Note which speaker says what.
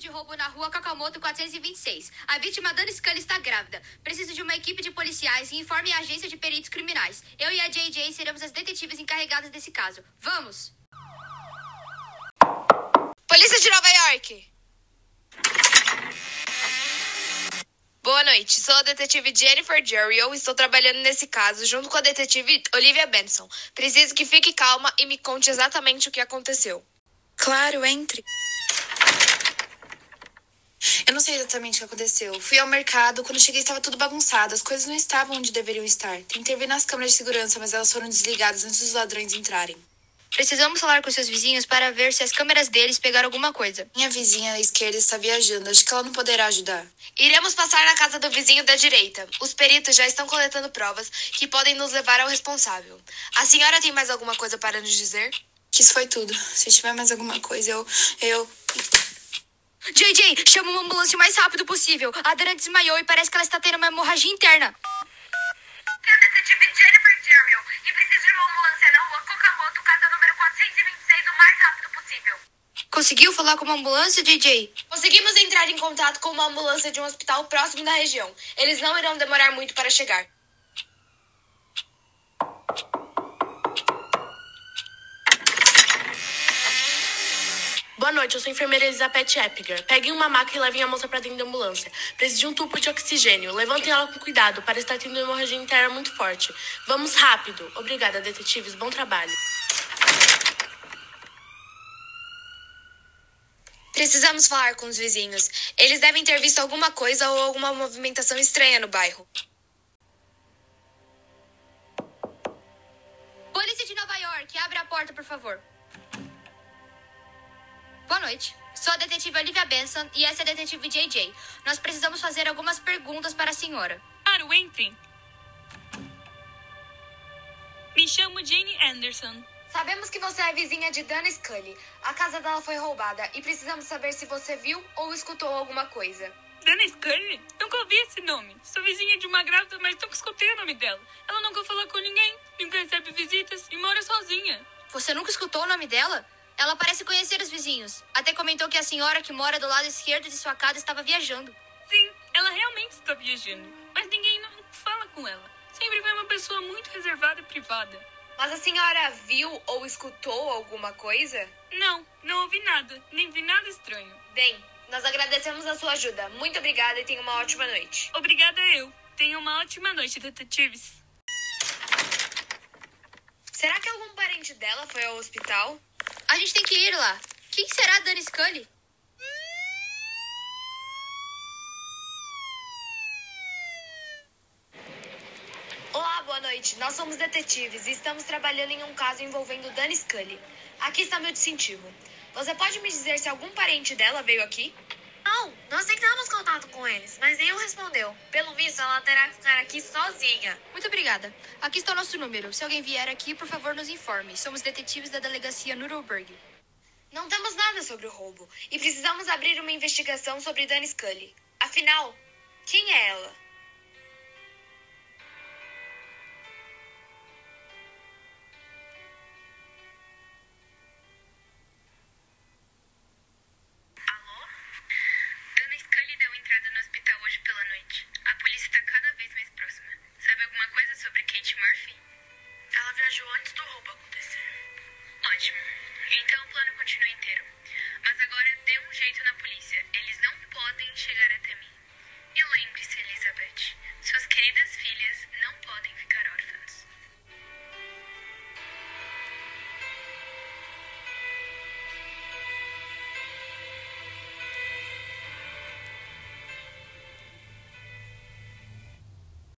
Speaker 1: de roubo na rua Kakamoto 426. A vítima Dana Scully está grávida. Preciso de uma equipe de policiais e informe a agência de peritos criminais. Eu e a JJ seremos as detetives encarregadas desse caso. Vamos!
Speaker 2: Polícia de Nova York! Boa noite, sou a detetive Jennifer Jerry. Eu estou trabalhando nesse caso junto com a detetive Olivia Benson. Preciso que fique calma e me conte exatamente o que aconteceu.
Speaker 3: Claro, entre. Eu não sei exatamente o que aconteceu. Fui ao mercado, quando cheguei estava tudo bagunçado, as coisas não estavam onde deveriam estar. Tentei ver nas câmeras de segurança, mas elas foram desligadas antes dos ladrões entrarem.
Speaker 1: Precisamos falar com seus vizinhos para ver se as câmeras deles pegaram alguma coisa.
Speaker 3: Minha vizinha à esquerda está viajando, acho que ela não poderá ajudar.
Speaker 2: Iremos passar na casa do vizinho da direita. Os peritos já estão coletando provas que podem nos levar ao responsável. A senhora tem mais alguma coisa para nos dizer?
Speaker 3: Que isso foi tudo. Se tiver mais alguma coisa, eu. eu.
Speaker 1: JJ, chama uma ambulância o mais rápido possível. A Dana desmaiou e parece que ela está tendo uma hemorragia interna.
Speaker 4: Tem a detetive Jennifer Jerry e precisa de uma ambulância na rua Kokamoto, casa número 426, o mais rápido possível.
Speaker 1: Conseguiu falar com uma ambulância, JJ?
Speaker 2: Conseguimos entrar em contato com uma ambulância de um hospital próximo da região. Eles não irão demorar muito para chegar.
Speaker 5: Boa noite, eu sou a enfermeira Elizabeth Eppinger. Peguem uma maca e levem a moça para dentro da ambulância. Preciso de um tubo de oxigênio. Levantem ela com cuidado, para estar tendo uma hemorragia interna muito forte. Vamos rápido. Obrigada, detetives. Bom trabalho.
Speaker 2: Precisamos falar com os vizinhos. Eles devem ter visto alguma coisa ou alguma movimentação estranha no bairro.
Speaker 1: Polícia de Nova York, abre a porta, por favor. Boa noite. Sou a detetive Olivia Benson e essa é a detetive JJ. Nós precisamos fazer algumas perguntas para a senhora.
Speaker 6: Claro, entrem. Me chamo Jane Anderson.
Speaker 2: Sabemos que você é vizinha de Dana Scully. A casa dela foi roubada e precisamos saber se você viu ou escutou alguma coisa.
Speaker 6: Dana Scully? Nunca ouvi esse nome. Sou vizinha de uma grávida, mas nunca escutei o nome dela. Ela nunca falou com ninguém, nunca recebe visitas e mora sozinha.
Speaker 1: Você nunca escutou o nome dela? Ela parece conhecer os vizinhos. Até comentou que a senhora que mora do lado esquerdo de sua casa estava viajando.
Speaker 6: Sim, ela realmente está viajando, mas ninguém não fala com ela. Sempre foi uma pessoa muito reservada e privada.
Speaker 2: Mas a senhora viu ou escutou alguma coisa?
Speaker 6: Não, não ouvi nada, nem vi nada estranho.
Speaker 2: Bem, nós agradecemos a sua ajuda. Muito obrigada e tenha uma ótima noite.
Speaker 6: Obrigada eu. Tenha uma ótima noite, detetives.
Speaker 2: Será que algum parente dela foi ao hospital?
Speaker 1: A gente tem que ir lá. Quem será a Dana Scully?
Speaker 2: Olá, boa noite. Nós somos detetives e estamos trabalhando em um caso envolvendo Dana Scully. Aqui está meu distintivo. Você pode me dizer se algum parente dela veio aqui?
Speaker 7: Não, nós tentamos contato com eles, mas nenhum respondeu. Pelo visto, ela terá que ficar aqui sozinha.
Speaker 1: Muito obrigada. Aqui está o nosso número. Se alguém vier aqui, por favor, nos informe. Somos detetives da delegacia Nuremberg.
Speaker 2: Não temos nada sobre o roubo e precisamos abrir uma investigação sobre Dana Scully. Afinal, quem é ela?